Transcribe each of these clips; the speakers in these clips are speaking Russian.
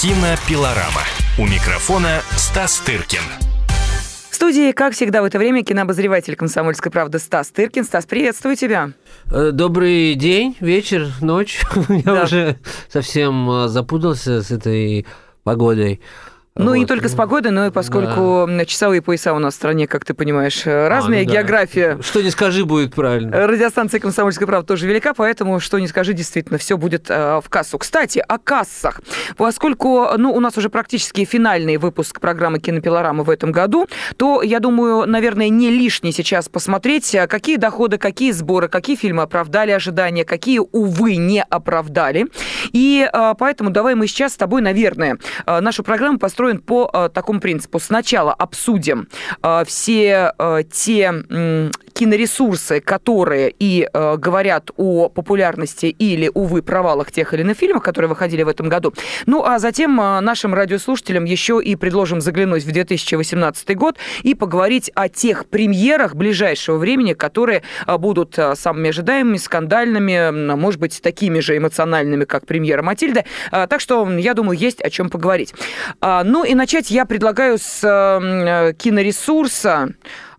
Кинопилорама. У микрофона Стас Тыркин. В студии, как всегда, в это время кинообозреватель «Комсомольской правды» Стас Тыркин. Стас, приветствую тебя. Э, добрый день, вечер, ночь. Я уже совсем э, запутался с этой погодой. Ну, Вот. и не только с погодой, но и поскольку часовые пояса у нас в стране, как ты понимаешь, разные, А, ну да. география Что не скажи, будет правильно. Радиостанция «Комсомольская правда» тоже велика, поэтому, что не скажи, действительно, все будет э, в кассу. Кстати, о кассах. Поскольку ну, у нас уже практически финальный выпуск программы «Кинопилорама» в этом году, то, я думаю, наверное, не лишне сейчас посмотреть, э, какие доходы, какие сборы, какие фильмы оправдали ожидания, какие, увы, не оправдали. И э, поэтому давай мы сейчас с тобой, наверное, э, нашу программу построим по э, такому принципу. Сначала обсудим э, все э, те киноресурсы, которые и говорят о популярности или, увы, провалах тех или иных фильмов, которые выходили в этом году. Ну, а затем нашим радиослушателям еще и предложим заглянуть в 2018 год и поговорить о тех премьерах ближайшего времени, которые будут самыми ожидаемыми, скандальными, может быть, такими же эмоциональными, как премьера Матильды. Так что, я думаю, есть о чем поговорить. А, Ну и начать я предлагаю с э, м, киноресурса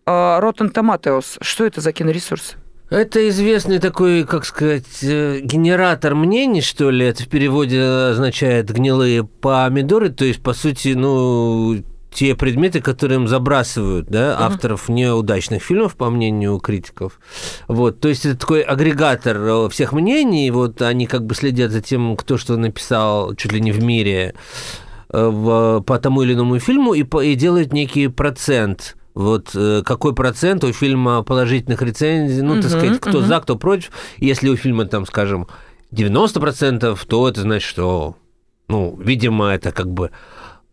э, Rotten Tomatoes. Что это за киноресурс? Это известный такой, как сказать, э, генератор мнений, что ли. Это в переводе означает гнилые помидоры. То есть, по сути, ну, те предметы, которые им забрасывают, да, авторов неудачных фильмов, по мнению критиков. Вот, то есть это такой агрегатор э, всех мнений, вот они как бы следят за тем, кто что написал чуть ли не в мире э, в, по тому или иному фильму и, по- и делают некий процент. Вот э, какой процент у фильма положительных рецензий, ну, так Мгм, сказать, кто мгм. за, кто против. Если у фильма, там, скажем, 90%, то это значит, что, ну, видимо, это как бы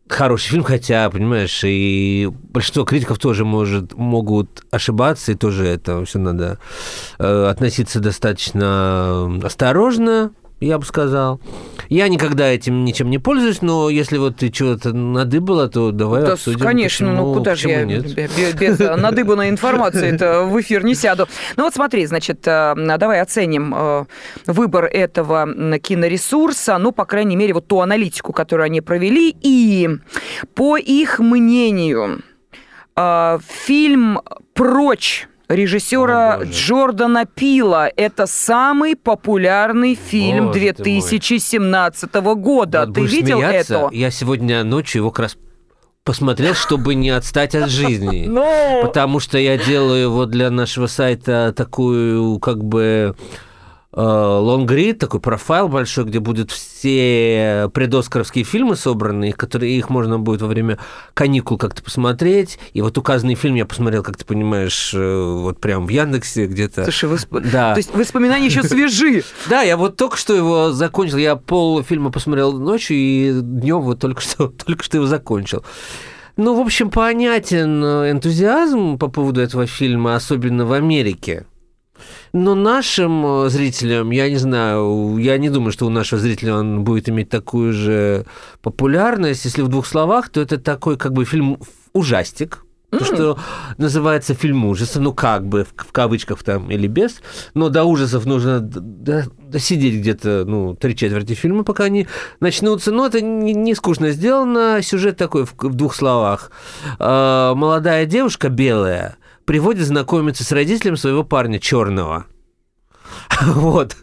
хороший фильм, хотя, понимаешь, и большинство критиков тоже может, могут ошибаться, и тоже это все надо э, относиться достаточно осторожно, я бы сказал. Я никогда этим ничем не пользуюсь, но если вот ты чего-то надыбала, то давай Да, обсудим. конечно, ну почему- куда же я нет. бе- бе- без э, надыбанной информации это в эфир не сяду. Ну вот смотри, значит, э, давай оценим э, выбор этого киноресурса, ну, по крайней мере, вот ту аналитику, которую они провели, и по их мнению, фильм «Прочь» режиссера О, боже. Джордана Пила. Это самый популярный фильм Боже ты мой. 2017 года. Вот Ты видел смеяться, это? Я сегодня ночью его как раз посмотрел, чтобы не отстать от жизни. Ну, Потому что я делаю вот для нашего сайта такую как бы лонгрид, такой профайл большой, где будут все предоскаровские фильмы собраны, которые их можно будет во время каникул как-то посмотреть. И вот указанный фильм я посмотрел, как ты понимаешь, э, вот прям в Яндексе где-то. Слушай, восп- Да. то есть воспоминания еще свежи. Да, я вот только что его закончил. Я пол фильма посмотрел ночью и днем вот только что, только что его закончил. Ну, в общем, понятен э, энтузиазм по поводу этого фильма, особенно в Америке. Но нашим э, зрителям, я не знаю, я не думаю, что у нашего зрителя он будет иметь такую же популярность. Если в двух словах, то это такой как бы фильм ужастик. То, что называется фильм ужасов, ну как бы, в, в кавычках там или без, но до ужасов нужно досидеть где-то, ну, три четверти фильма, пока они начнутся. Но это не, не скучно сделано, сюжет такой в, в двух словах. Э, молодая девушка белая приводит знакомиться с родителем своего парня черного. Вот.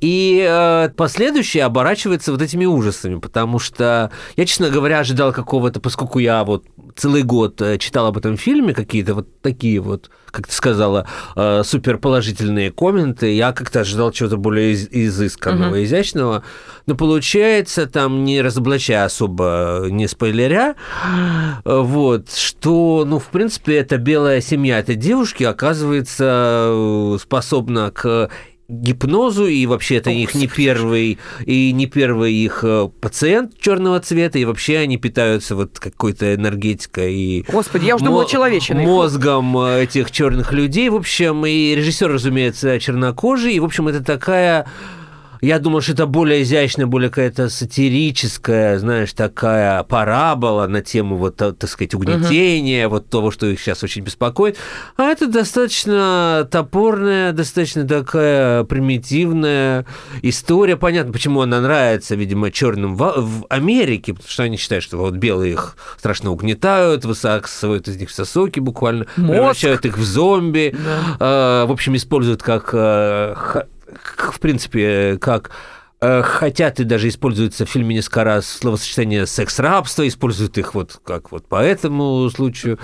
И э, последующее оборачивается вот этими ужасами, потому что я, честно говоря, ожидал какого-то, поскольку я вот целый год э, читал об этом фильме, какие-то вот такие вот, как ты сказала, э, суперположительные комменты, я как-то ожидал чего-то более из- изысканного, изящного, но получается, там не разоблачая особо, не спойлеря, э, вот, что, ну, в принципе, эта белая семья этой девушки оказывается э, способна к гипнозу, и вообще это их не первый, и не первый их э, пациент черного цвета, и вообще они питаются вот какой-то энергетикой и Господи, я уже думала, человечиной. мозгом э, этих черных людей, в общем, и режиссер, разумеется, чернокожий, и, в общем, это такая я думал, что это более изящная, более какая-то сатирическая, знаешь, такая парабола на тему вот, так сказать, угнетения, угу. вот того, что их сейчас очень беспокоит. А это достаточно топорная, достаточно такая примитивная история. Понятно, почему она нравится, видимо, черным в, в Америке, потому что они считают, что вот белые их страшно угнетают, высасывают из них все соки буквально, Мозг. превращают их в зомби, да. э, в общем, используют как э, в принципе, как Э, хотят и даже используется в фильме несколько раз словосочетание секс-рабство, используют их вот как вот по этому случаю.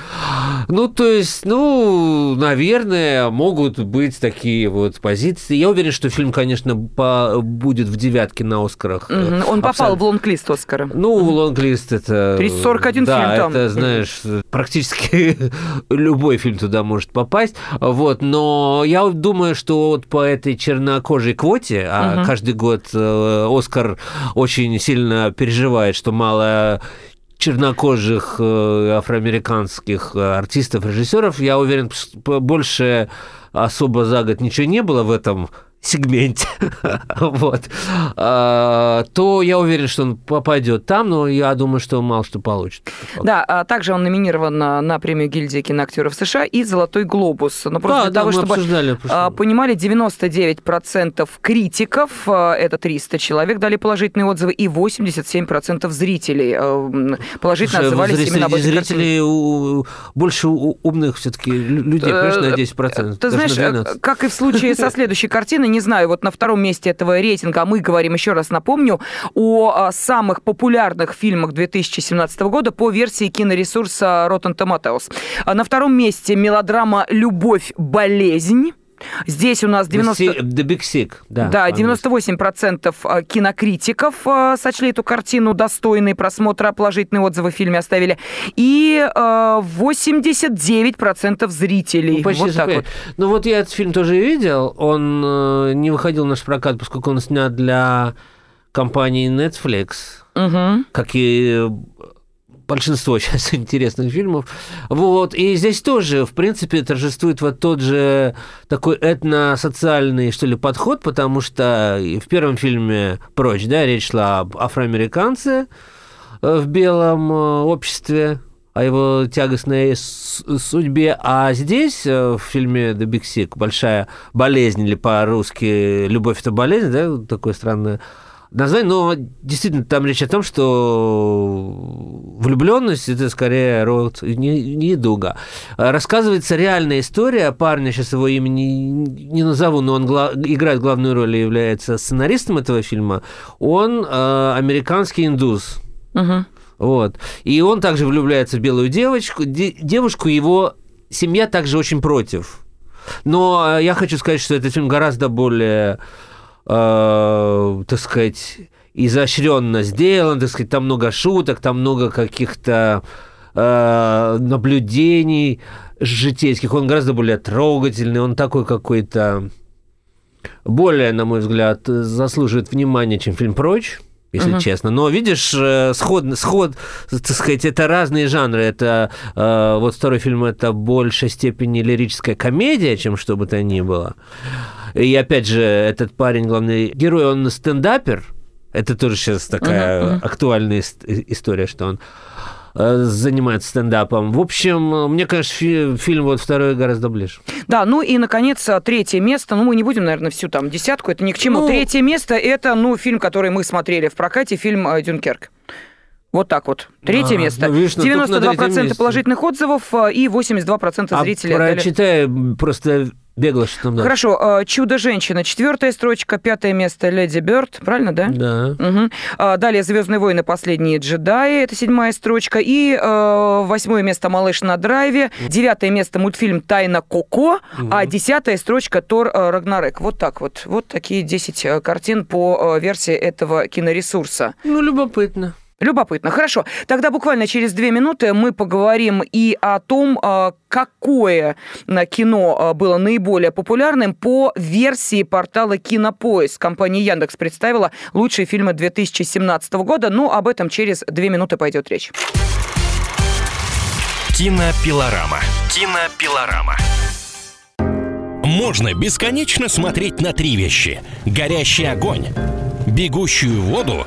Ну, то есть, ну, наверное, могут быть такие вот позиции. Я уверен, что фильм, конечно, по, будет в девятке на Оскарах. Угу. Он попал в лонг-лист Оскара. Ну, угу. лонг-лист это... 341 да, фильм там. это, знаешь, практически любой фильм туда может попасть. Вот, но я думаю, что вот по этой чернокожей квоте, а угу. каждый год Э, Оскар очень сильно переживает, что мало чернокожих э, афроамериканских э, артистов, режиссеров. Я уверен, больше особо за год ничего не было в этом сегменте, вот, а, то я уверен, что он попадет там, но я думаю, что мало что получит. Да, а также он номинирован на, на премию гильдии киноактеров США и «Золотой глобус». Но просто да, для да, того, чтобы обсуждали, а, понимали, 99% критиков, а, это 300 человек, дали положительные отзывы, и 87% зрителей положительно Слушай, отзывались зрители, именно об этой Зрители у, больше умных все-таки людей, э, конечно, на 10%. Ты знаешь, как и в случае со следующей картиной, не знаю, вот на втором месте этого рейтинга мы говорим, еще раз напомню, о а, самых популярных фильмах 2017 года по версии киноресурса Rotten Tomatoes. А на втором месте мелодрама «Любовь, болезнь». Здесь у нас 90... The, Big Sick, да. Да, 98% а, кинокритиков а, сочли эту картину достойной просмотра, положительные отзывы в фильме оставили. И 89% зрителей. Ну, почти вот так вот. Ну вот я этот фильм тоже видел. Он э, не выходил в наш прокат, поскольку он снят для компании Netflix. Угу. Как и большинство сейчас интересных фильмов. Вот. И здесь тоже, в принципе, торжествует вот тот же такой этносоциальный, что ли, подход, потому что в первом фильме «Прочь», да, речь шла об афроамериканце э, в белом э, обществе, о его тягостной судьбе. А здесь, э, в фильме «The Big Sick», «Большая болезнь» или по-русски «Любовь – это болезнь», да, такое странное название, но действительно там речь о том, что влюбленность это скорее род не, не дуга. Рассказывается реальная история парня, сейчас его имени не назову, но он гла- играет главную роль и является сценаристом этого фильма. Он э, американский индус. Угу. Вот. И он также влюбляется в белую девочку. Де- девушку его семья также очень против. Но я хочу сказать, что этот фильм гораздо более э, так сказать, изощренно сделан, так сказать, там много шуток, там много каких-то э, наблюдений житейских, он гораздо более трогательный, он такой какой-то более, на мой взгляд, заслуживает внимания, чем фильм «Прочь» если uh-huh. честно. Но видишь, э, сход, сход, так сказать, это разные жанры. Это э, вот второй фильм это в большей степени лирическая комедия, чем что бы то ни было. И опять же, этот парень, главный герой, он стендапер. Это тоже сейчас такая uh-huh, uh-huh. актуальная история, что он э, занимается стендапом. В общем, мне кажется, фи- фильм вот второй гораздо ближе. Да, ну и, наконец, третье место. Ну, мы не будем, наверное, всю там десятку, это ни к чему. Ну... Третье место – это, ну, фильм, который мы смотрели в прокате, фильм э, «Дюнкерк». Вот так вот. Третье а, место. Ну, видишь, 92% положительных отзывов э, и 82% зрителей. А прочитай просто Бегло, что там дальше? Хорошо. А, «Чудо-женщина». Четвертая строчка. Пятое место «Леди Бёрд». Правильно, да? Да. Угу. Далее «Звездные войны. Последние джедаи». Это седьмая строчка. И э, восьмое место «Малыш на драйве». Девятое место мультфильм «Тайна Коко». Угу. А десятая строчка «Тор Рагнарек». Вот так вот. Вот такие десять э, картин по версии этого киноресурса. Ну, любопытно. Любопытно. Хорошо. Тогда буквально через две минуты мы поговорим и о том, а, какое а, кино а, было наиболее популярным по версии портала Кинопоиск. Компания Яндекс представила лучшие фильмы 2017 года. Но об этом через две минуты пойдет речь. Кинопилорама. Кинопилорама. можно бесконечно смотреть на три вещи. Горящий огонь, бегущую воду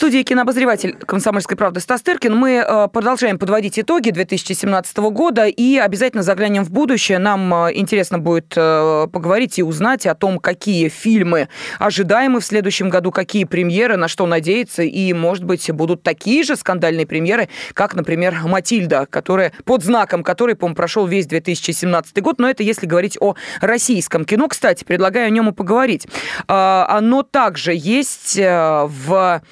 Студии кинообозреватель «Комсомольской правды» Стас Тыркин. Мы э, продолжаем подводить итоги 2017 года и обязательно заглянем в будущее. Нам э, интересно будет э, поговорить и узнать о том, какие фильмы ожидаемы в следующем году, какие премьеры, на что надеяться, и, может быть, будут такие же скандальные премьеры, как, например, «Матильда», которая под знаком которой, по-моему, прошел весь 2017 год, но это если говорить о российском кино. Кстати, предлагаю о нем и поговорить. Оно также есть в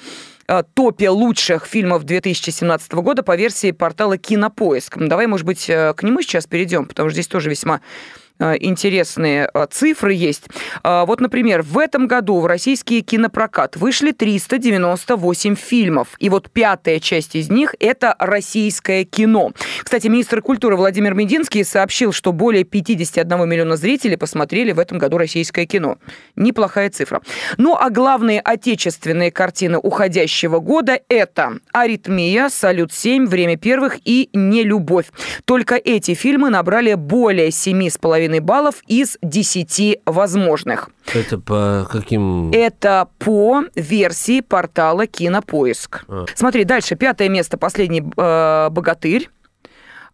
топе лучших фильмов 2017 года по версии портала Кинопоиск. Давай, может быть, э, к нему сейчас перейдем, потому что здесь тоже весьма Э, интересные э, цифры есть. Э, вот, например, в этом году в российский кинопрокат вышли 398 фильмов. И вот пятая часть из них – это российское кино. Кстати, министр культуры Владимир Мединский сообщил, что более 51 миллиона зрителей посмотрели в этом году российское кино. Неплохая цифра. Ну, а главные отечественные картины уходящего года – это «Аритмия», «Салют-7», «Время первых» и «Нелюбовь». Только эти фильмы набрали более 7,5 2,5 баллов из 10 возможных. Это по каким? Это по версии портала Кинопоиск. А. Смотри, дальше пятое место, последний э, богатырь.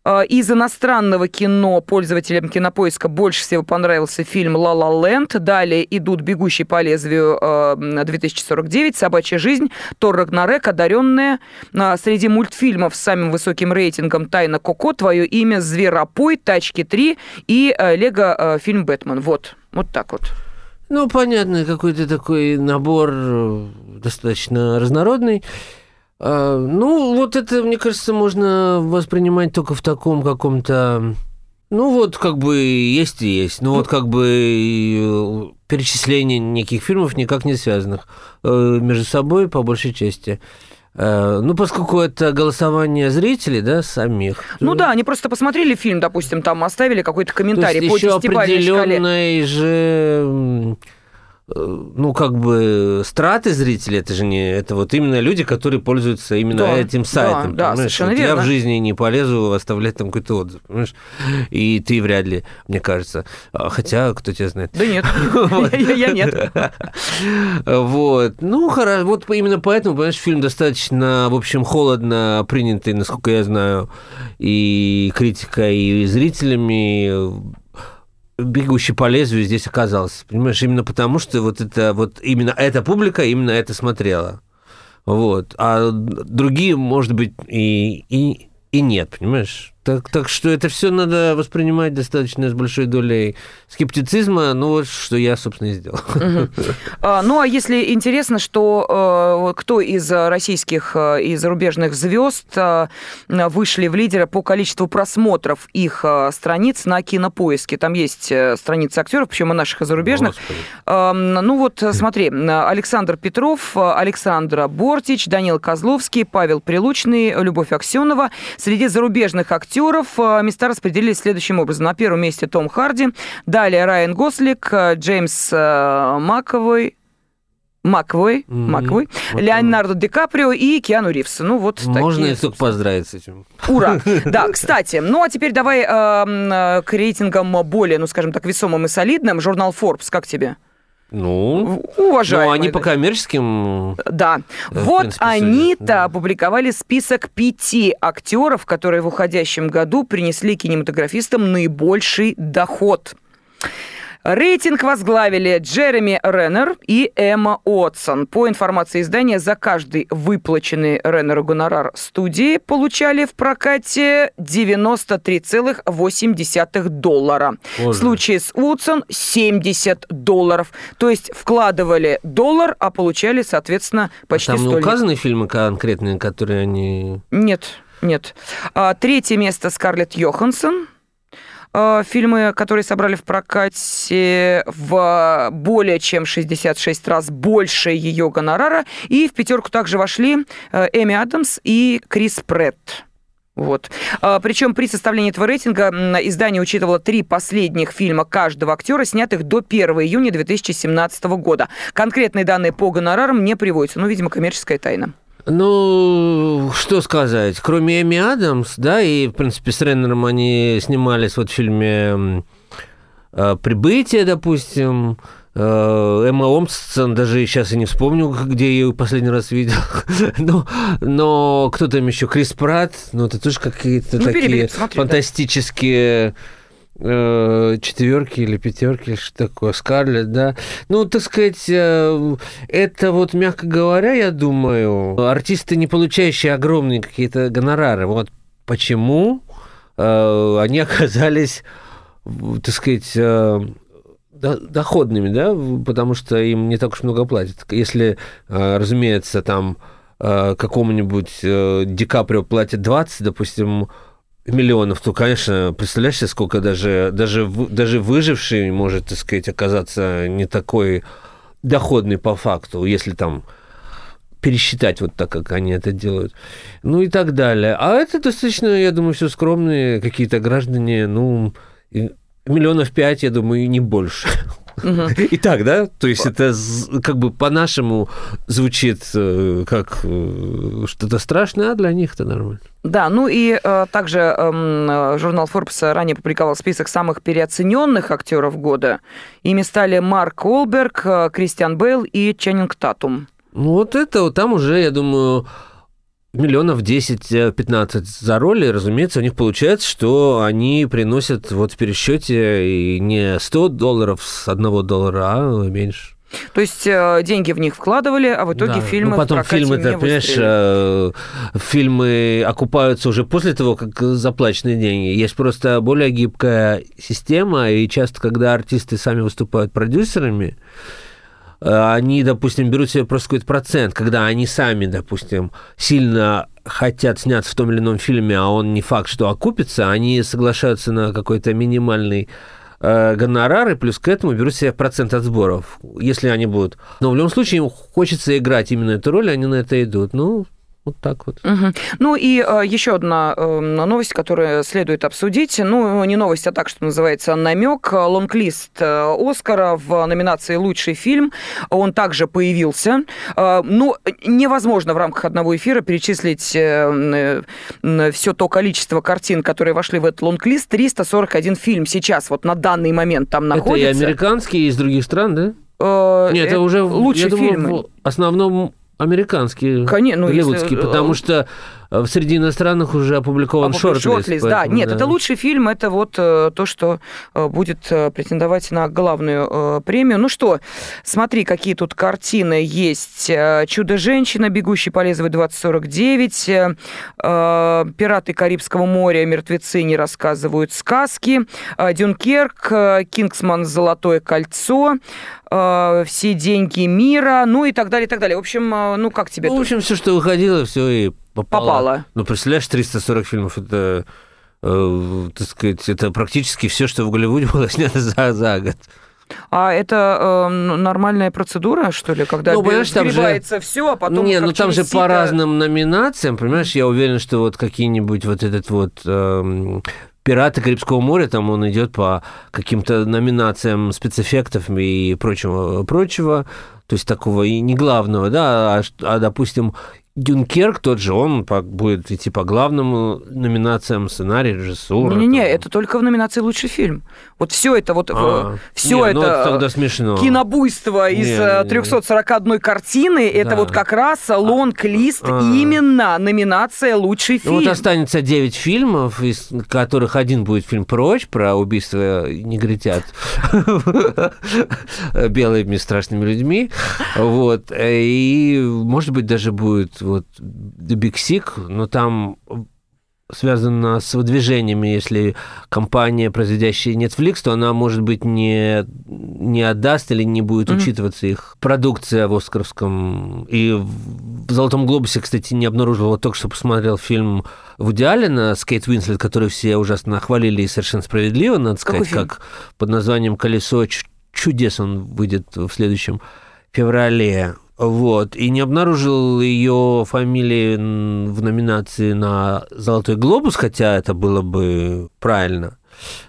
Э, из иностранного кино пользователям кинопоиска больше всего понравился фильм «Ла Ла Ленд». Далее идут «Бегущий по лезвию 2049», э, «Собачья жизнь», «Тор Рагнарек», «Одаренная». Э, среди мультфильмов с самым высоким рейтингом «Тайна Коко», «Твое имя», «Зверопой», «Тачки 3» и «Лего» фильм «Бэтмен». Вот, вот так вот. Ну, понятно, какой-то такой набор достаточно разнородный. А, ну, вот это, мне кажется, можно воспринимать только в таком каком-то... Ну, вот как бы есть и есть. Ну, вот как бы э, перечисление неких фильмов никак не связанных э, между собой, по большей части. Э, ну, поскольку это голосование зрителей, да, самих. Ну да, они просто посмотрели фильм, допустим, там оставили какой-то комментарий то есть по еще определенной же Э, ну, как бы страты зрителей, это же не... Это вот именно люди, которые пользуются именно да, этим сайтом. Да, да совершенно вот верно. Я в жизни не полезу оставлять там какой-то отзыв, понимаешь? И ты вряд ли, мне кажется. А, хотя, кто тебя знает. Да нет, я нет. Вот. Ну, хорошо. Вот именно поэтому, понимаешь, фильм достаточно, в общем, холодно принятый, насколько я знаю, и критикой, и зрителями бегущий по лезвию здесь оказался. Понимаешь, именно потому, что вот это вот именно эта публика именно это смотрела. Вот. А другие, может быть, и, и, и нет, понимаешь? Так, так что это все надо воспринимать достаточно с большой долей скептицизма, ну вот что я, собственно, и сделал. А, ну а если интересно, что э, кто из российских э, и зарубежных звезд э, вышли в лидеры по количеству просмотров их страниц на кинопоиске? Там есть страницы актеров, причем и наших, и зарубежных. Ну вот смотри, Александр Петров, Александра Бортич, Данил Козловский, Павел Прилучный, Любовь Аксенова. Среди зарубежных актеров актеров э, места распределились следующим образом. На первом месте Том Харди, далее Райан Гослик, э, Джеймс э, Маковой, Маквой, mm-hmm. Маквой, вот Леонардо Ди Каприо и Киану Ривз. Ну, вот Можно такие... только поздравить с этим. Ура! Да, кстати, ну а теперь давай э, к рейтингам более, ну, скажем так, весомым и солидным. Журнал Forbes, как тебе? Ну, уважаемые. Ну, они по коммерческим... Да. Вот принципе, они-то да. опубликовали список пяти актеров, которые в уходящем году принесли кинематографистам наибольший доход. Рейтинг возглавили Джереми Реннер и Эмма Отсон. По информации издания, за каждый выплаченный Реннеру гонорар студии получали в прокате 93,8 доллара. Боже. В случае с Утсон 70 долларов. То есть вкладывали доллар, а получали, соответственно, почти а там столько. указаны фильмы конкретные, которые они... Нет, нет. А, третье место Скарлетт Йоханссон. Э, фильмы, которые собрали в прокате в более чем 66 раз больше ее гонорара. И в пятерку также вошли э, Эми Адамс и Крис Претт. Вот. Причем при составлении этого рейтинга издание учитывало три последних фильма каждого актера, снятых до 1 июня 2017 года. Конкретные данные по гонорарам не приводятся. Ну, видимо, коммерческая тайна. Ну, что сказать. Кроме Эми Адамс, да, и, в принципе, с Реннером они снимались вот в фильме э, «Прибытие», допустим, Э, Эмма Омстон, даже сейчас я не вспомню, где я ее последний раз видел. но, но кто там еще? Крис Пратт, ну это тоже какие-то ну, такие фантастические... Да э, четверки или пятерки, что такое, Скарлетт, да. Ну, так сказать, э, это вот, мягко говоря, я думаю, артисты, не получающие огромные какие-то гонорары, вот почему они оказались, так сказать, доходными, да, потому что им не так уж много платят. Если, э, разумеется, там э, какому-нибудь э, Ди Каприо платят 20, допустим, миллионов, то, конечно, представляешь сколько даже, даже, даже выживший может, так сказать, оказаться не такой доходный по факту, если там пересчитать вот так, как они это делают. Ну и так далее. А это достаточно, я думаю, все скромные какие-то граждане, ну, миллионов пять, я думаю, и не больше. Угу. И так, да? То есть это как бы по-нашему звучит э, как э, что-то страшное, а для них это нормально. Да, ну и э, также э, журнал Forbes ранее публиковал список самых переоцененных актеров года. Ими стали Марк Олберг, э, Кристиан Бейл и Ченнинг Татум. Ну вот это там уже, я думаю, миллионов 10-15 за роли, разумеется, у них получается, что они приносят вот в пересчете и не 100 долларов с одного доллара, а меньше. То есть э, деньги в них вкладывали, а в итоге да. фильмы ну, потом в фильмы, ты понимаешь, э, фильмы окупаются уже после того, как заплачены деньги. Есть просто более гибкая система, и часто, когда артисты сами выступают продюсерами, Э, они, допустим, берут себе просто какой-то процент, когда они сами, допустим, сильно хотят сняться в том или ином фильме, а он не факт, что окупится, они соглашаются на какой-то минимальный э, гонорар, и плюс к этому берут себе процент от сборов, если они будут. Но в любом случае им хочется играть именно эту роль, они на это идут. Ну, вот так вот. Угу. Ну и э, еще одна э, новость, которую следует обсудить. Ну, не новость, а так, что называется, намек. Лонглист э, Оскара в номинации «Лучший фильм». Он также появился. Э, ну, невозможно в рамках одного эфира перечислить э, э, все то количество картин, которые вошли в этот лонглист. 341 фильм сейчас, вот на данный момент там находится. Это и американские, и из других стран, да? Э, Нет, это уже лучшие фильмы. в основном американские, Конечно, ну, голливудские, если... Потому что э, среди иностранных уже опубликован шорт-лист. шорт да. Нет, да. это лучший фильм, это вот э, то, что будет претендовать на главную премию. Ну что, смотри, какие тут картины есть. «Чудо-женщина», «Бегущий по лезвию 2049», «Пираты Карибского моря», «Мертвецы не рассказывают сказки», «Дюнкерк», «Кингсман. Золотое кольцо», Э, все деньги мира, ну и так далее, и так далее. В общем, э, ну как тебе? Ну, в общем, все, что выходило, все и попало. попало. Ну, представляешь, 340 фильмов, это, э, так сказать, это практически все, что в Голливуде было снято за, за год. А это э, нормальная процедура, что ли, когда ну, понимаешь, там же... все, а потом... Не, ну там же сито... по разным номинациям, понимаешь, я уверен, что вот какие-нибудь вот этот вот э, «Пираты Карибского моря», там он идет по каким-то номинациям спецэффектов и прочего, прочего, то есть такого и не главного, да, а, а допустим, Дюнкерк тот же, он будет идти по главным номинациям сценарий, режиссура. Не-не-не, это только в номинации лучший фильм. Вот все это вот а, все не, это, ну, это тогда смешно. кинобуйство из не, 341 не. картины, да. это вот как раз лонг-лист а, именно номинация лучший фильм. Ну, вот останется 9 фильмов, из которых один будет фильм «Прочь» про убийство негритят белыми страшными людьми. Вот. И, может быть, даже будет вот The Big Sick, но там связано с выдвижениями. Если компания, производящая Netflix, то она, может быть, не, не отдаст или не будет mm-hmm. учитываться их продукция в Оскаровском. И в «Золотом глобусе», кстати, не обнаружил. Вот только что посмотрел фильм Вуди Аллена с Кейт Уинслет, который все ужасно хвалили и совершенно справедливо, надо сказать, как под названием «Колесо чудес» он выйдет в следующем феврале. Вот. И не обнаружил ее фамилии в номинации на «Золотой глобус», хотя это было бы правильно.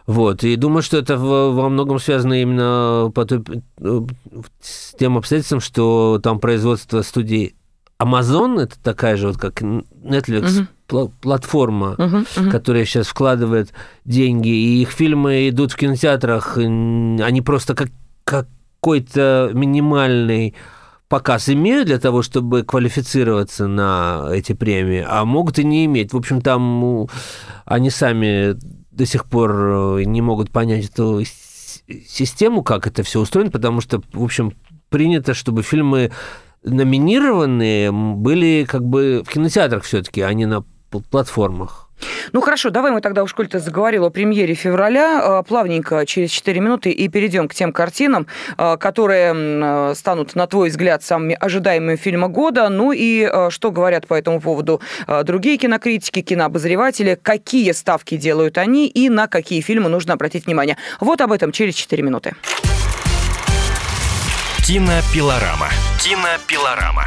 Вот. И думаю, что это во многом связано именно по той, э, с тем обстоятельством, что там производство студии Amazon, это такая же вот как Netflix, угу. платформа, угу, угу. которая сейчас вкладывает деньги, и их фильмы идут в кинотеатрах, они просто как какой-то минимальный показ имеют для того, чтобы квалифицироваться на эти премии, а могут и не иметь. В общем, там они сами до сих пор э, не могут понять эту систему, как это все устроено, потому что, в общем, принято, чтобы фильмы номинированные были как бы в кинотеатрах все-таки, а не на платформах. Ну хорошо, давай мы тогда уж, коль ты заговорил о премьере февраля, э, плавненько через 4 минуты и перейдем к тем картинам, э, которые э, станут, на твой взгляд, самыми ожидаемыми фильма года. Ну и что говорят по этому поводу другие кинокритики, кинообозреватели, какие ставки делают они и на какие фильмы нужно обратить внимание. Вот об этом через 4 минуты. Кинопилорама. Кинопилорама.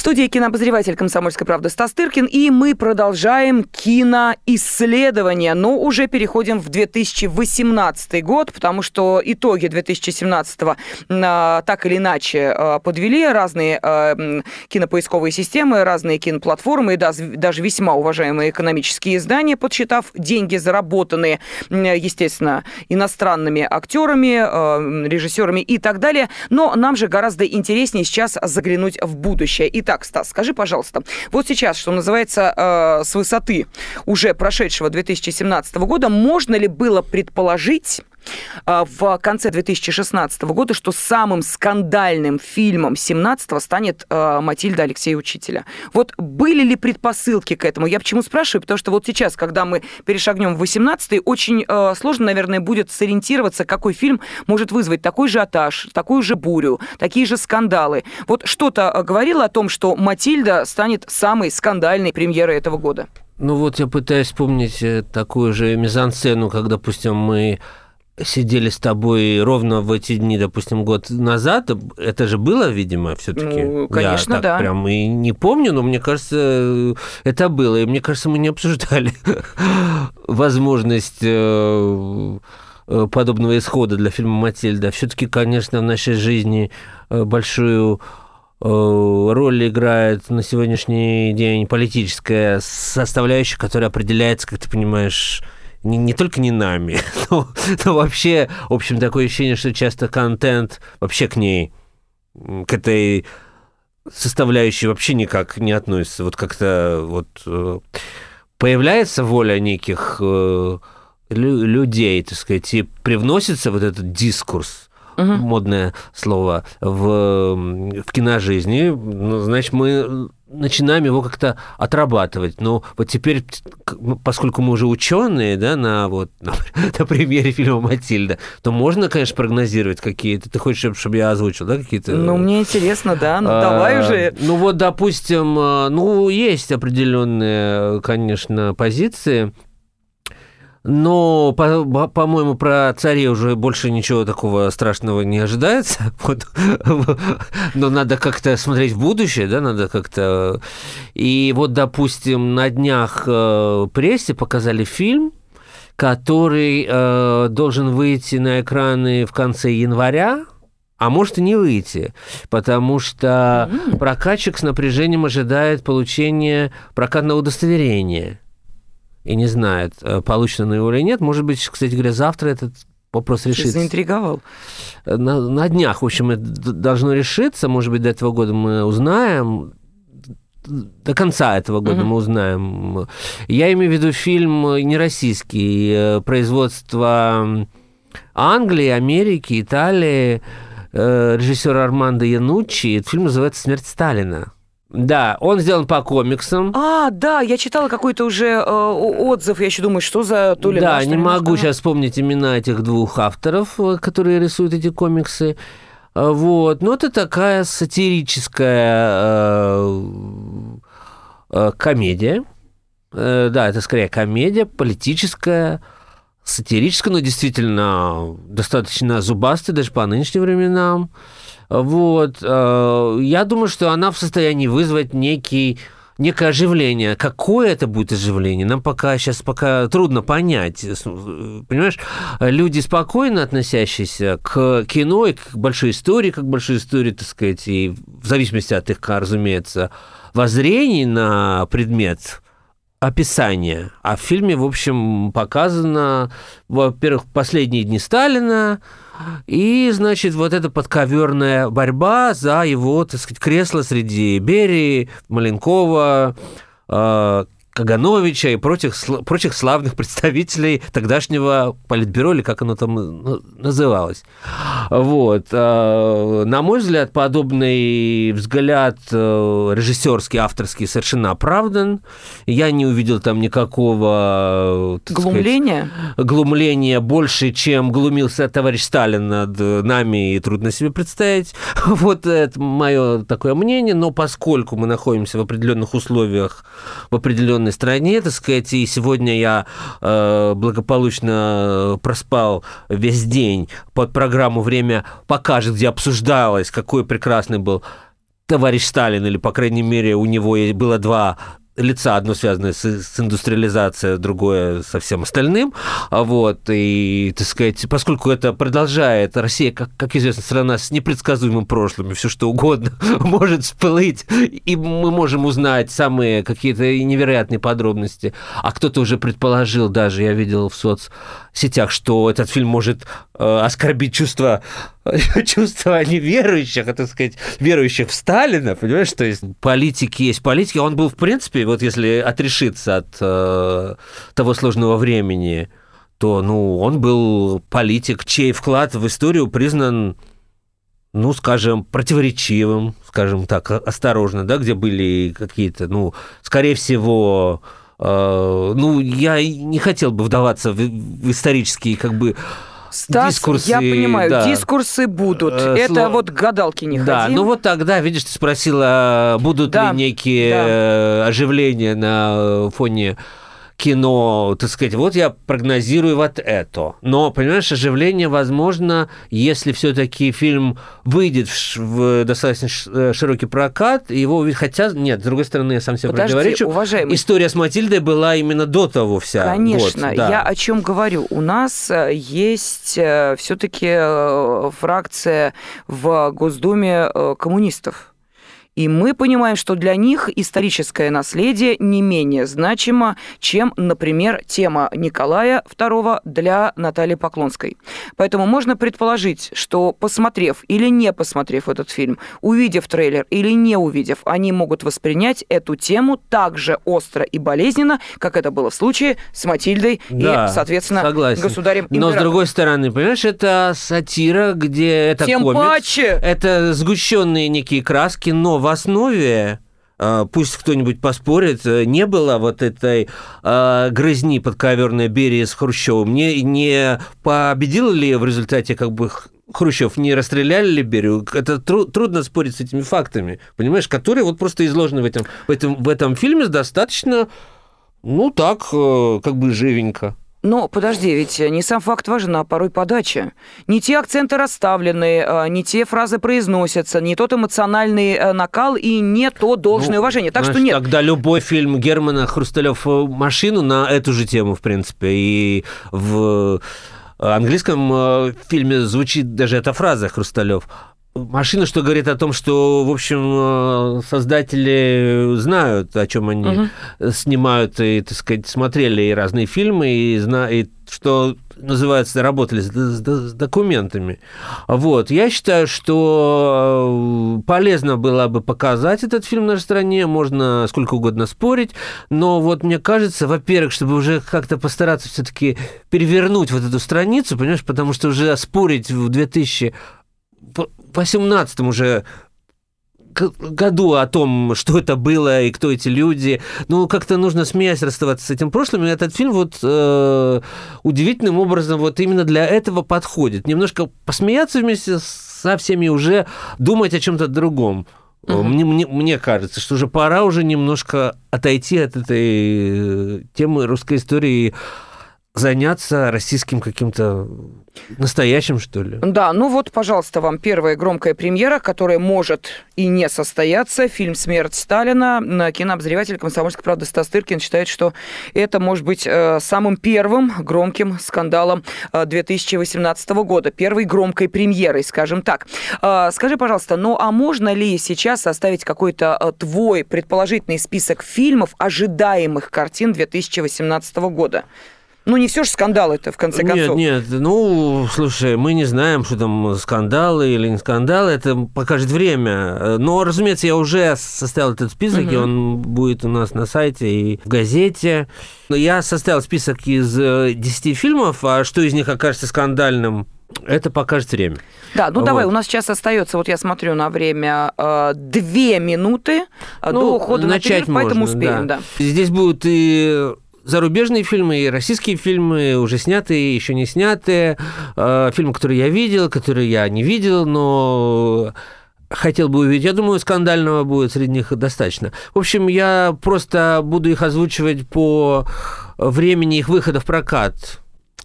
В студии кинообозреватель «Комсомольской правды» Стас Тыркин, и мы продолжаем киноисследование, но уже переходим в 2018 год, потому что итоги 2017 а, так или иначе а, подвели разные а, кинопоисковые системы, разные киноплатформы и даже весьма уважаемые экономические издания, подсчитав деньги, заработанные, естественно, иностранными актерами, режиссерами и так далее. Но нам же гораздо интереснее сейчас заглянуть в будущее. Итак, Итак, Стас, скажи, пожалуйста, вот сейчас, что называется, э, с высоты уже прошедшего 2017 года, можно ли было предположить, в конце 2016 года, что самым скандальным фильмом 17-го станет а, «Матильда Алексея Учителя». Вот были ли предпосылки к этому? Я почему спрашиваю? Потому что вот сейчас, когда мы перешагнем в 18-й, очень а, сложно, наверное, будет сориентироваться, какой фильм может вызвать такой же атаж, такую же бурю, такие же скандалы. Вот что-то говорило о том, что «Матильда» станет самой скандальной премьерой этого года? Ну вот я пытаюсь вспомнить э, такую же мизансцену, как, допустим, мы сидели с тобой ровно в эти дни, допустим, год назад, это же было, видимо, все-таки. Ну, конечно, Я да. Прям и не помню, но мне кажется, это было. И мне кажется, мы не обсуждали возможность э, э, подобного исхода для фильма Матильда. Все-таки, конечно, в нашей жизни э, большую роль играет на сегодняшний день политическая составляющая, которая определяется, как ты понимаешь, не, не только не нами, но, но вообще, в общем, такое ощущение, что часто контент вообще к ней, к этой составляющей вообще никак не относится. Вот как-то вот э, появляется воля неких э, людей, так сказать, и привносится вот этот дискурс, угу. модное слово, в, в киножизни, ну, значит, мы начинаем его как-то отрабатывать. Но вот теперь, поскольку мы уже ученые, да, на, вот, на, на примере фильма «Матильда», то можно, конечно, прогнозировать какие-то... Ты хочешь, чтобы я озвучил, да, какие-то... Ну, мне интересно, да, ну, а, давай уже. Ну, вот, допустим, а, ну, есть определенные, конечно, позиции, но, по- по-моему, про царей уже больше ничего такого страшного не ожидается. Вот. Но надо как-то смотреть в будущее, да, надо как-то... И вот, допустим, на днях э, прессе показали фильм, который э, должен выйти на экраны в конце января, а может и не выйти, потому что mm-hmm. прокатчик с напряжением ожидает получения прокатного удостоверения и не знает, э, получено его или нет. Может быть, кстати говоря, завтра этот вопрос решится. заинтриговал. На, на днях, в общем, это должно решиться. Может быть, до этого года мы узнаем. До конца этого года mm-hmm. мы узнаем. Я имею в виду фильм не российский, э, производство Англии, Америки, Италии, э, режиссер Армандо Януччи. Этот фильм называется «Смерть Сталина». Да, он сделан по комиксам. А, да, я читала какой-то уже э, отзыв, я еще думаю, что за то ли Да, наш, не могу сейчас вспомнить имена этих двух авторов, э, которые рисуют эти комиксы. Э, вот, но это такая сатирическая э, э, комедия. Э, да, это скорее комедия политическая, сатирическая, но действительно достаточно зубастая даже по нынешним временам. Вот. Э, я думаю, что она в состоянии вызвать некий некое оживление. Какое это будет оживление, нам пока сейчас пока трудно понять. Понимаешь, люди спокойно относящиеся к кино и к большой истории, как большой истории, так сказать, и в зависимости от их, разумеется, воззрений на предмет описания. А в фильме, в общем, показано, во-первых, последние дни Сталина, и, значит, вот эта подковерная борьба за его, так сказать, кресло среди Берии, Маленкова, э, Кагановича и прочих, прочих славных представителей тогдашнего политбюро, или как оно там ну, называлось. Вот. А, на мой взгляд, подобный взгляд э, режиссерский, авторский совершенно оправдан. Я не увидел там никакого... Глумления? Сказать, глумления больше, чем глумился товарищ Сталин над нами, и трудно себе представить. Вот это мое такое мнение. Но поскольку мы находимся в определенных условиях, в определенных определенной стране, так сказать, и сегодня я э, благополучно проспал весь день под программу «Время покажет», где обсуждалось, какой прекрасный был товарищ Сталин, или, по крайней мере, у него было два лица, одно связанное с, с индустриализацией, другое со всем остальным. А вот, и, так сказать, поскольку это продолжает, Россия, как, как известно, страна с непредсказуемым прошлым, и все что угодно может всплыть, и мы можем узнать самые какие-то невероятные подробности. А кто-то уже предположил, даже я видел в соцсетях, что этот фильм может э, оскорбить чувство неверующих, а, так сказать, верующих в Сталина, понимаешь, то есть политики есть. Политики, он был, в принципе, вот если отрешиться от э, того сложного времени, то, ну, он был политик, чей вклад в историю признан ну, скажем, противоречивым, скажем так, осторожно, да, где были какие-то, ну, скорее всего, э, ну, я не хотел бы вдаваться в, в исторические, как бы, Стас, дискурсы, я понимаю, да. дискурсы будут. Э, Это сло... вот гадалки не Да, ходим. ну вот тогда, видишь, ты спросила, будут да. ли некие да. Э, оживления на фоне кино, так сказать, вот я прогнозирую вот это. Но, понимаешь, оживление возможно, если все-таки фильм выйдет в, в достаточно э, широкий прокат, его хотя, нет, с другой стороны, я сам себе Подожди, противоречу. уважаемый. История с Матильдой была именно до того вся. Конечно, год, да. я о чем говорю. У нас э, есть э, все-таки фракция в Госдуме коммунистов. И мы понимаем, что для них историческое наследие не менее значимо, чем, например, тема Николая II для Натальи Поклонской. Поэтому можно предположить, что посмотрев или не посмотрев этот фильм, увидев трейлер или не увидев, они могут воспринять эту тему так же остро и болезненно, как это было в случае с Матильдой да, и, соответственно, согласен. государем Но, с другой стороны, понимаешь, это сатира, где это Тем комикс, паче. это сгущенные некие краски, но в основе а, пусть кто-нибудь поспорит, э, не было вот этой э, грызни подковерной Берии с Хрущевым, не, не победил ли в результате как бы Хрущев, не расстреляли ли Берию? Это тру- трудно спорить с этими фактами, понимаешь, которые вот просто изложены в этом, в этом, в этом фильме достаточно, ну так, э, как бы живенько. Но подожди, ведь не сам факт важен, а порой подача. Не те акценты расставлены, а, не те фразы произносятся, не тот эмоциональный э, накал и не то должное ну, уважение. Так знаешь, что нет. Тогда любой фильм Германа Хрусталев «Машину» на эту же тему, в принципе, и в английском э, фильме звучит даже эта фраза Хрусталев машина, что говорит о том, что, в общем, э, создатели знают, о чем они угу. снимают, и, так сказать, смотрели и разные фильмы, и, зна... и что называется, работали с, с, с документами. Вот. Я считаю, что э, полезно было бы показать этот фильм в нашей стране, можно сколько угодно спорить, но вот мне кажется, во-первых, чтобы уже как-то постараться все-таки перевернуть вот эту страницу, понимаешь, потому что уже спорить в 2000 18 уже году о том, что это было и кто эти люди. Ну, как-то нужно смеясь расставаться с этим прошлым. И этот фильм вот э, удивительным образом вот именно для этого подходит. Немножко посмеяться вместе со всеми уже думать о чем-то другом. Угу. Мне, мне, мне кажется, что уже пора уже немножко отойти от этой темы русской истории заняться российским каким-то настоящим, что ли. Да, ну вот, пожалуйста, вам первая громкая премьера, которая может и не состояться. Фильм «Смерть Сталина». Кинообозреватель «Комсомольской правды» Стас Тыркин считает, что это может быть э, самым первым громким скандалом 2018 э, года. Первой громкой премьерой, скажем так. Э, скажи, пожалуйста, ну а можно ли сейчас составить какой-то твой предположительный список фильмов, ожидаемых картин 2018 года? Ну, не все же скандалы это, в конце концов. Нет, нет, ну, слушай, мы не знаем, что там скандалы или не скандалы, это покажет время. Но, разумеется, я уже составил этот список, угу. и он будет у нас на сайте и в газете. Я составил список из 10 э, фильмов, а что из них окажется скандальным, это покажет время. Да, ну вот. давай, у нас сейчас остается, вот я смотрю на время, э, две минуты э, ну, до ухода начать на перерыв, поэтому успеем, да. да. Здесь будут и зарубежные фильмы, и российские фильмы, уже снятые, еще не снятые, э, фильмы, которые я видел, которые я не видел, но хотел бы увидеть. Я думаю, скандального будет среди них достаточно. В общем, я просто буду их озвучивать по времени их выхода в прокат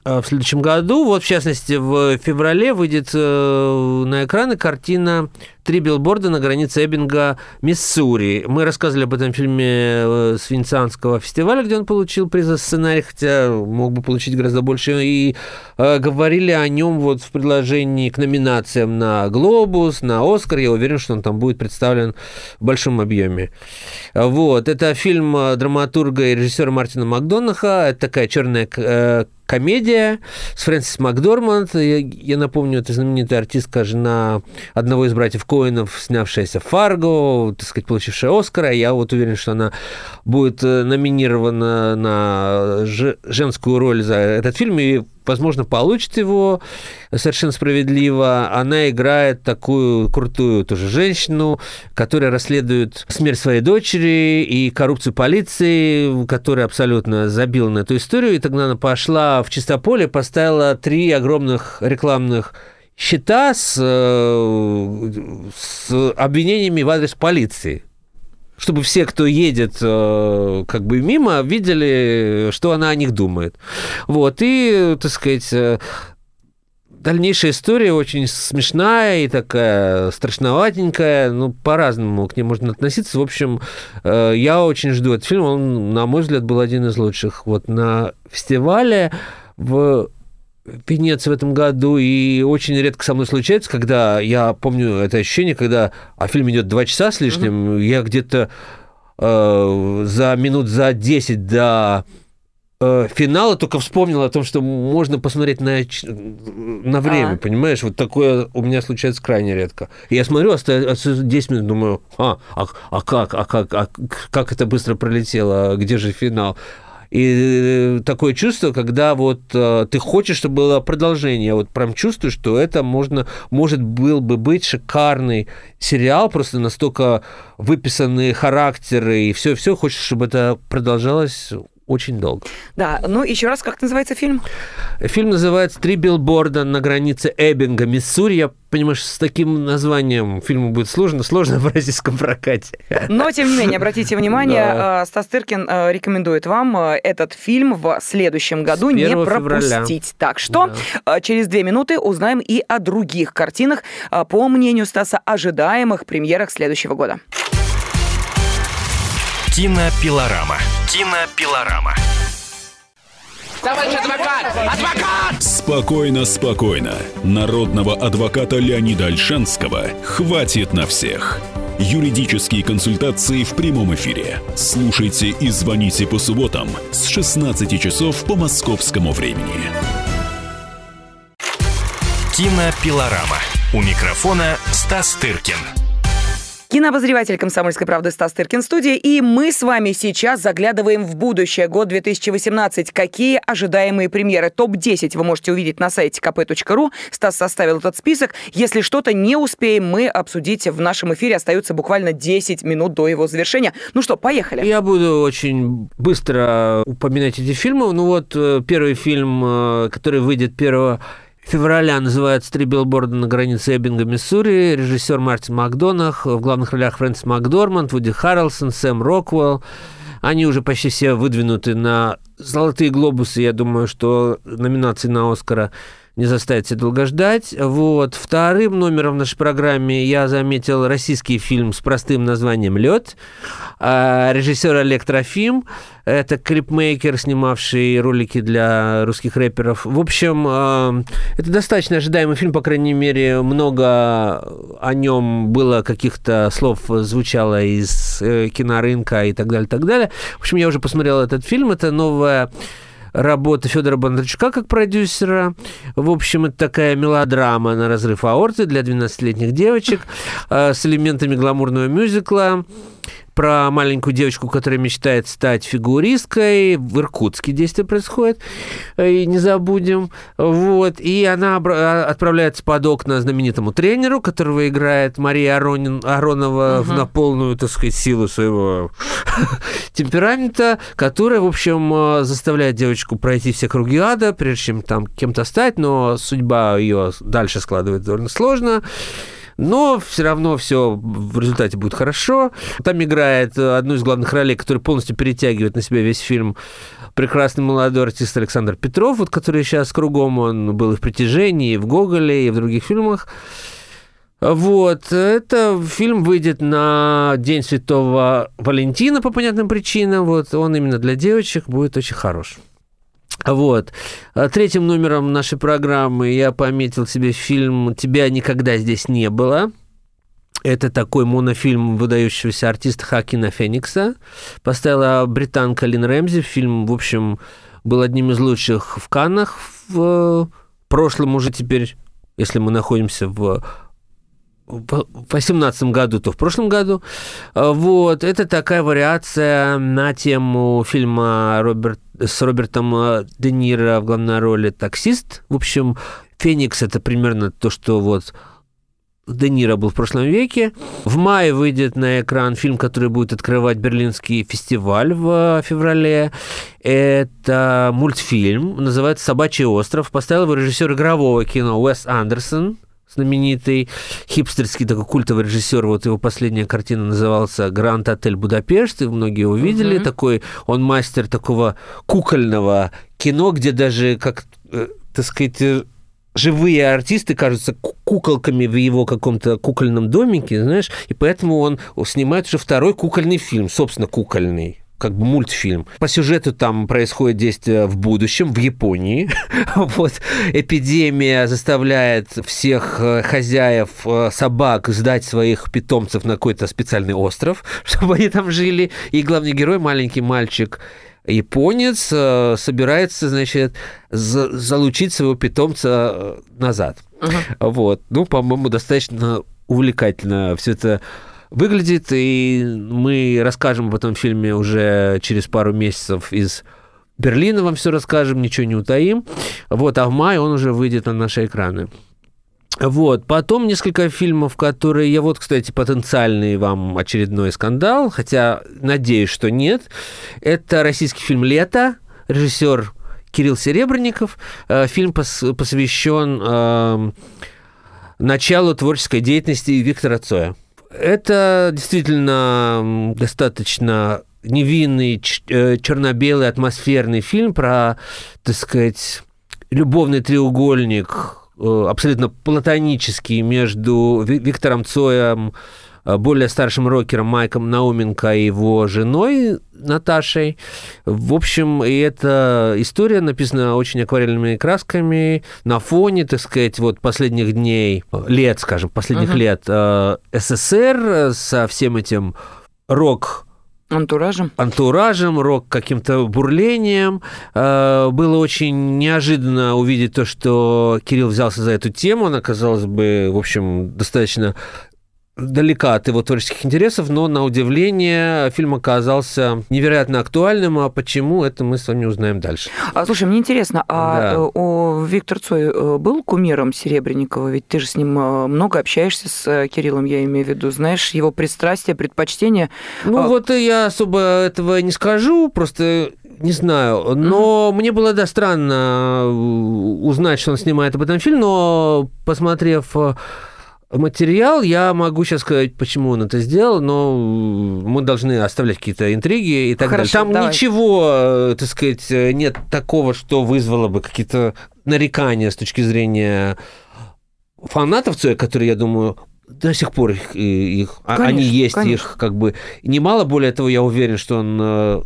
в следующем году. Вот, в частности, в феврале выйдет э, на экраны картина «Три билборда на границе Эббинга, Миссури». Мы рассказывали об этом фильме э, с Венецианского фестиваля, где он получил приз за сценарий, хотя мог бы получить гораздо больше. И э, говорили о нем вот в предложении к номинациям на «Глобус», на «Оскар». Я уверен, что он там будет представлен в большом объеме. Вот. Это фильм э, драматурга и режиссера Мартина Макдонаха. Это такая черная э, комедия с Фрэнсис Макдорманд. Я, я напомню, это знаменитая артистка, жена одного из братьев Коинов, снявшаяся Фарго, так сказать, получившая Оскара. Я вот уверен, что она будет э, номинирована на женскую роль за этот фильм и возможно, получит его совершенно справедливо. Она играет такую крутую тоже женщину, которая расследует смерть своей дочери и коррупцию полиции, которая абсолютно забила на эту историю. И тогда она пошла в чистополе, поставила три огромных рекламных счета с, э, с обвинениями в адрес полиции чтобы все, кто едет э, как бы мимо, видели, что она о них думает. Вот, и, так сказать, э, дальнейшая история очень смешная и такая страшноватенькая, ну, по-разному к ней можно относиться. В общем, я очень жду этот фильм, он, на мой взгляд, был один из лучших. Вот на фестивале в Венеции в этом году, и очень редко со мной случается, когда я помню это ощущение, когда а фильм идет два часа с лишним, mm-hmm. я где-то э, за минут за 10 до э, финала только вспомнил о том, что можно посмотреть на, на время, а. понимаешь? Вот такое у меня случается крайне редко. И я смотрю, остается 10 минут, думаю, а, а, а как, а как, а как это быстро пролетело, где же финал? И э, такое чувство, когда вот э, ты хочешь, чтобы было продолжение. Вот прям чувствую, что это можно, может был бы быть шикарный сериал, просто настолько выписанные характеры и все-все. Хочешь, чтобы это продолжалось очень долго. Да, ну еще раз, как называется фильм? Фильм называется «Три билборда на границе Эббинга, Миссури». Я понимаешь, с таким названием фильму будет сложно, сложно в российском прокате. Но, тем не менее, обратите внимание, да. Э, Стас Тыркин э, рекомендует вам э, этот фильм в следующем году не пропустить. Февраля. Так что да. через две минуты узнаем и о других картинах, по мнению Стаса, ожидаемых премьерах следующего года. Кинопилорама. Кинопилорама. Товарищ адвокат! Адвокат! Спокойно, спокойно. Народного адвоката Леонида Альшанского хватит на всех. Юридические консультации в прямом эфире. Слушайте и звоните по субботам с 16 часов по московскому времени. Кинопилорама. У микрофона Стас Тыркин. Кинообозреватель «Комсомольской правды» Стас Тыркин студии. И мы с вами сейчас заглядываем в будущее, год 2018. Какие ожидаемые премьеры? Топ-10 вы можете увидеть на сайте kp.ru. Стас составил этот список. Если что-то не успеем мы обсудить в нашем эфире, остается буквально 10 минут до его завершения. Ну что, поехали. Я буду очень быстро упоминать эти фильмы. Ну вот э, первый фильм, э, который выйдет 1 февраля называется «Три билборда на границе Эббинга, Миссури». Режиссер Мартин Макдонах, в главных ролях Фрэнсис Макдорманд, Вуди Харрелсон, Сэм Роквелл. Они уже почти все выдвинуты на «Золотые глобусы». Я думаю, что номинации на «Оскара» не заставит себя долго ждать. Вот. Вторым номером в нашей программе я заметил российский фильм с простым названием «Лед». А, режиссер Олег Трофим. Это клипмейкер, снимавший ролики для русских рэперов. В общем, а, это достаточно ожидаемый фильм, по крайней мере, много о нем было каких-то слов звучало из э, кинорынка и так далее, так далее. В общем, я уже посмотрел этот фильм. Это новая работа Федора Бондарчука как продюсера. В общем, это такая мелодрама на разрыв аорты для 12-летних девочек э, с элементами гламурного мюзикла про маленькую девочку, которая мечтает стать фигуристкой. В Иркутске действие происходит, э, и не забудем. Вот. И она а, отправляется под окна знаменитому тренеру, которого играет Мария Аронин, Аронова угу. на полную, так сказать, силу своего темперамента, которая, в общем, э, заставляет девочку пройти все круги ада, прежде чем там кем-то стать, но судьба ее дальше складывает довольно сложно но все равно все в результате будет хорошо. Там играет одну из главных ролей, которая полностью перетягивает на себя весь фильм прекрасный молодой артист Александр Петров, вот, который сейчас кругом, он был и в «Притяжении», и в «Гоголе», и в других фильмах. Вот, это фильм выйдет на День Святого Валентина по понятным причинам. Вот, он именно для девочек будет очень хорош. Вот. А третьим номером нашей программы я пометил себе фильм «Тебя никогда здесь не было». Это такой монофильм выдающегося артиста Хакина Феникса. Поставила британка Лин Рэмзи. Фильм, в общем, был одним из лучших в Каннах в прошлом уже теперь, если мы находимся в в 2018 году, то в прошлом году. А, вот, это такая вариация на тему фильма Роберт, с Робертом а, Де Ниро в главной роли «Таксист». В общем, «Феникс» — это примерно то, что вот Де Ниро был в прошлом веке. В мае выйдет на экран фильм, который будет открывать Берлинский фестиваль в феврале. Это мультфильм, называется «Собачий остров». Поставил его режиссер игрового кино Уэс Андерсон знаменитый хипстерский такой культовый режиссер, вот его последняя картина назывался «Гранд Отель Будапешт», и многие его видели, угу. такой, он мастер такого кукольного кино, где даже, как, э, так сказать, э, живые артисты кажутся куколками в его каком-то кукольном домике, знаешь, и поэтому он снимает уже второй кукольный фильм, собственно, кукольный как бы мультфильм. По сюжету там происходит действие в будущем, в Японии. вот. Эпидемия заставляет всех э, хозяев э, собак сдать своих питомцев на какой-то специальный остров, чтобы они там жили. И главный герой, маленький мальчик, японец, э, собирается, значит, залучить своего питомца назад. Uh-huh. Вот. Ну, по-моему, достаточно увлекательно все это выглядит, и мы расскажем об этом фильме уже через пару месяцев из Берлина вам все расскажем, ничего не утаим. Вот, а в мае он уже выйдет на наши экраны. Вот. Потом несколько фильмов, которые я вот, кстати, потенциальный вам очередной скандал, хотя надеюсь, что нет. Это российский фильм «Лето», режиссер Кирилл Серебренников. Э, фильм посвящен э, началу творческой деятельности Виктора Цоя. Это действительно достаточно невинный, э, черно-белый, атмосферный фильм про, так сказать, любовный треугольник, э, абсолютно платонический между Виктором Цоем, более старшим рокером Майком Науменко и его женой Наташей. В общем, и эта история написана очень акварельными красками на фоне, так сказать, вот последних дней, лет, скажем, последних uh-huh. лет э, СССР со всем этим рок Антуражем? Антуражем, рок каким-то бурлением. Э, было очень неожиданно увидеть то, что Кирилл взялся за эту тему. Она, казалось бы, в общем, достаточно далека от его творческих интересов, но на удивление фильм оказался невероятно актуальным. А почему, это мы с вами узнаем дальше. А, слушай, мне интересно, а да. Э, о, Виктор Цой э, был кумиром Серебренникова? Ведь ты же с ним э, много общаешься с Кириллом, я имею в виду. Знаешь его пристрастия, предпочтения? Ну а... вот я особо этого не скажу, просто не знаю, но mm-hmm. мне было, да, странно узнать, что он снимает об этом фильм, но посмотрев материал, я могу сейчас сказать, почему он это сделал, но мы должны оставлять какие-то интриги и так Хорошо, далее. Там давай. ничего, э, так сказать, нет такого, что вызвало бы какие-то нарекания с точки зрения фанатов Цоя, которые, я думаю, до сих пор их, их а, конечно, они есть, конечно. их как бы немало. Более того, я уверен, что он э,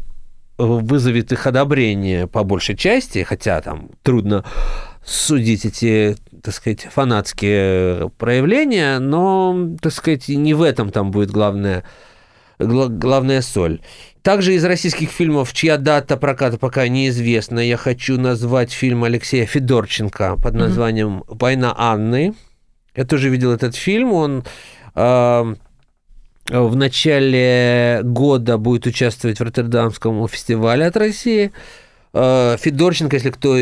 вызовет их одобрение по большей части, хотя там трудно судить эти, так сказать, фанатские проявления, но, так сказать, не в этом там будет главная, главная соль. Также из российских фильмов, чья дата проката пока неизвестна, я хочу назвать фильм Алексея Федорченко под названием «Война Анны». Я тоже видел этот фильм, он э, в начале года будет участвовать в Роттердамском фестивале от России. Э, Федорченко, если кто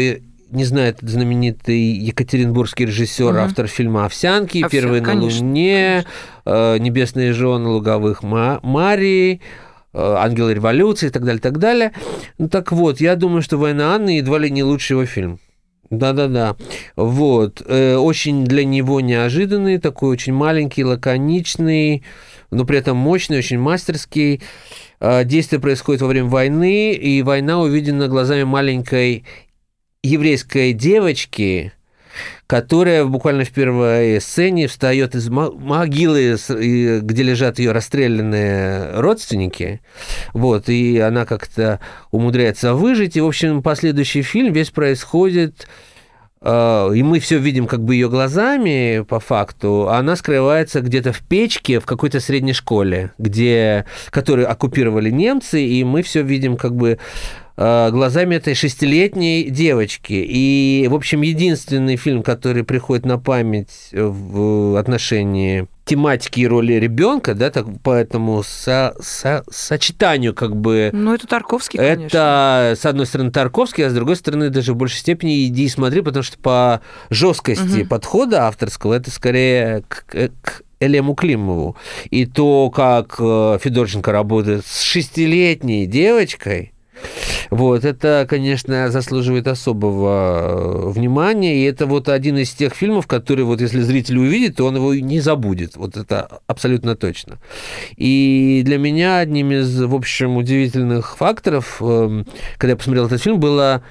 не знаю, этот знаменитый екатеринбургский режиссер, угу. автор фильма «Овсянки», Овсян, «Первые на Луне», конечно. «Небесные жены луговых Марии», э, «Ангелы революции» и так далее, так далее. Ну так вот, я думаю, что «Война Анны» едва ли не лучший его фильм. Да-да-да. Вот. Э, очень для него неожиданный, такой очень маленький, лаконичный, но при этом мощный, очень мастерский. Э, действие происходит во время войны, и война увидена глазами маленькой еврейской девочки, которая буквально в первой сцене встает из могилы, где лежат ее расстрелянные родственники, вот, и она как-то умудряется выжить, и, в общем, последующий фильм весь происходит а, и мы все видим как бы ее глазами по факту, она скрывается где-то в печке в какой-то средней школе, где, которую оккупировали немцы, и мы все видим как бы глазами этой шестилетней девочки. И, в общем, единственный фильм, который приходит на память в отношении тематики и роли ребенка, да, так по этому со, со, сочетанию как бы. Ну это Тарковский, конечно. Это с одной стороны Тарковский, а с другой стороны даже в большей степени иди и смотри, потому что по жесткости угу. подхода авторского это скорее к, к Элему Климову. И то, как э, Федорченко работает с шестилетней девочкой, вот, это, конечно, заслуживает особого э, внимания, и это вот один из тех фильмов, который вот если зритель увидит, то он его не забудет. Вот это абсолютно точно. И для меня одним из, в общем, удивительных факторов, эм, когда я посмотрел этот фильм, было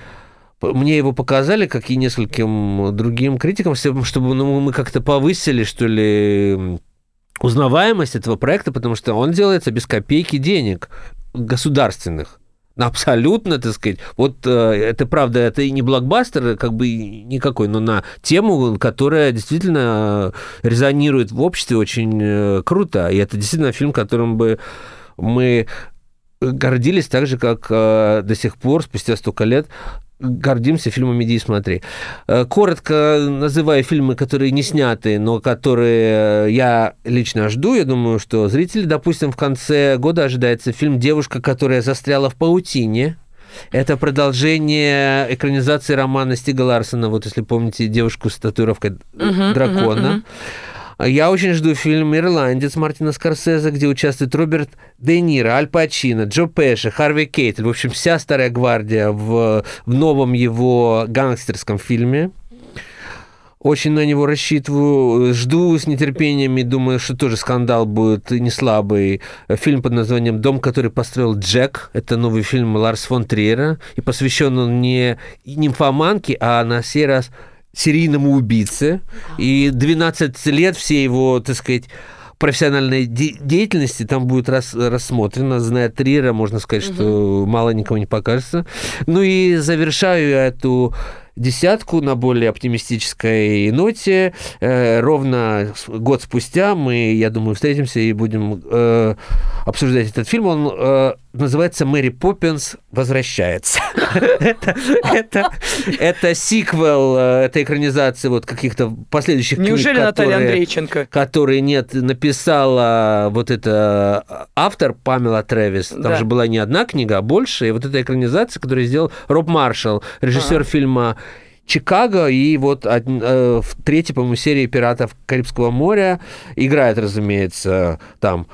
мне его показали, как и нескольким другим критикам, чтобы ну, мы как-то повысили, что ли, узнаваемость этого проекта, потому что он делается без копейки денег государственных. Абсолютно, так сказать. Вот э, это правда, это и не блокбастер, как бы никакой, но на тему, которая действительно резонирует в обществе очень э, круто. И это действительно фильм, которым бы мы гордились так же, как э, до сих пор, спустя столько лет, гордимся фильмом «Иди и смотри». Э, коротко называя фильмы, которые не сняты, но которые я лично жду, я думаю, что зрители, допустим, в конце года ожидается фильм «Девушка, которая застряла в паутине», это продолжение экранизации романа Стига Ларсона, вот если помните «Девушку с татуировкой uh-huh, дракона». Uh-huh, uh-huh. Я очень жду фильм «Ирландец» Мартина Скорсезе, где участвует Роберт Де Ниро, Аль Пачино, Джо Пеши, Харви Кейтель. В общем, вся старая гвардия в, в новом его гангстерском фильме. Очень на него рассчитываю. Жду с нетерпением и думаю, что тоже скандал будет не слабый. Фильм под названием «Дом, который построил Джек». Это новый фильм Ларс фон Триера. И посвящен он не нимфоманке, а на сей раз серийному убийце. И 12 лет все его, так сказать, профессиональной де- деятельности там будет рас, рассмотрено. Зная Трира, можно сказать, угу. что мало никому не покажется. Ну и завершаю эту десятку на более оптимистической ноте. Э, ровно год спустя мы, я думаю, встретимся и будем э, обсуждать этот фильм. Он э, называется «Мэри Поппинс возвращается». Это сиквел, э, это экранизация вот каких-то последующих книг, Неужели Наталья Андрейченко? Которые, нет, написала вот это автор Памела Тревис. Там же была не одна книга, а больше. И вот эта экранизация, которую сделал Роб Маршалл, режиссер фильма Чикаго, и вот э, в третьей, по-моему, серии «Пиратов Карибского моря» играет, разумеется, там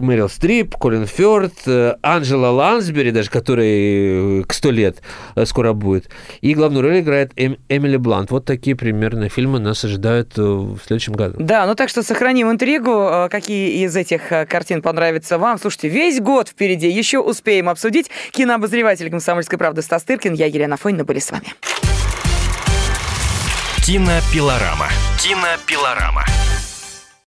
Мэрил Стрип, Колин Фёрд, э, Анджела Лансбери, даже который э, к сто лет э, скоро будет. И главную роль играет эм, Эмили Блант. Вот такие примерно фильмы нас ожидают в следующем году. Да, ну так что сохраним интригу. Какие из этих картин понравятся вам? Слушайте, весь год впереди. Еще успеем обсудить. Кинообозреватель «Комсомольской правды» Стас Тыркин. Я, Елена Фойна, были с вами. Кинопилорама. Кинопилорама.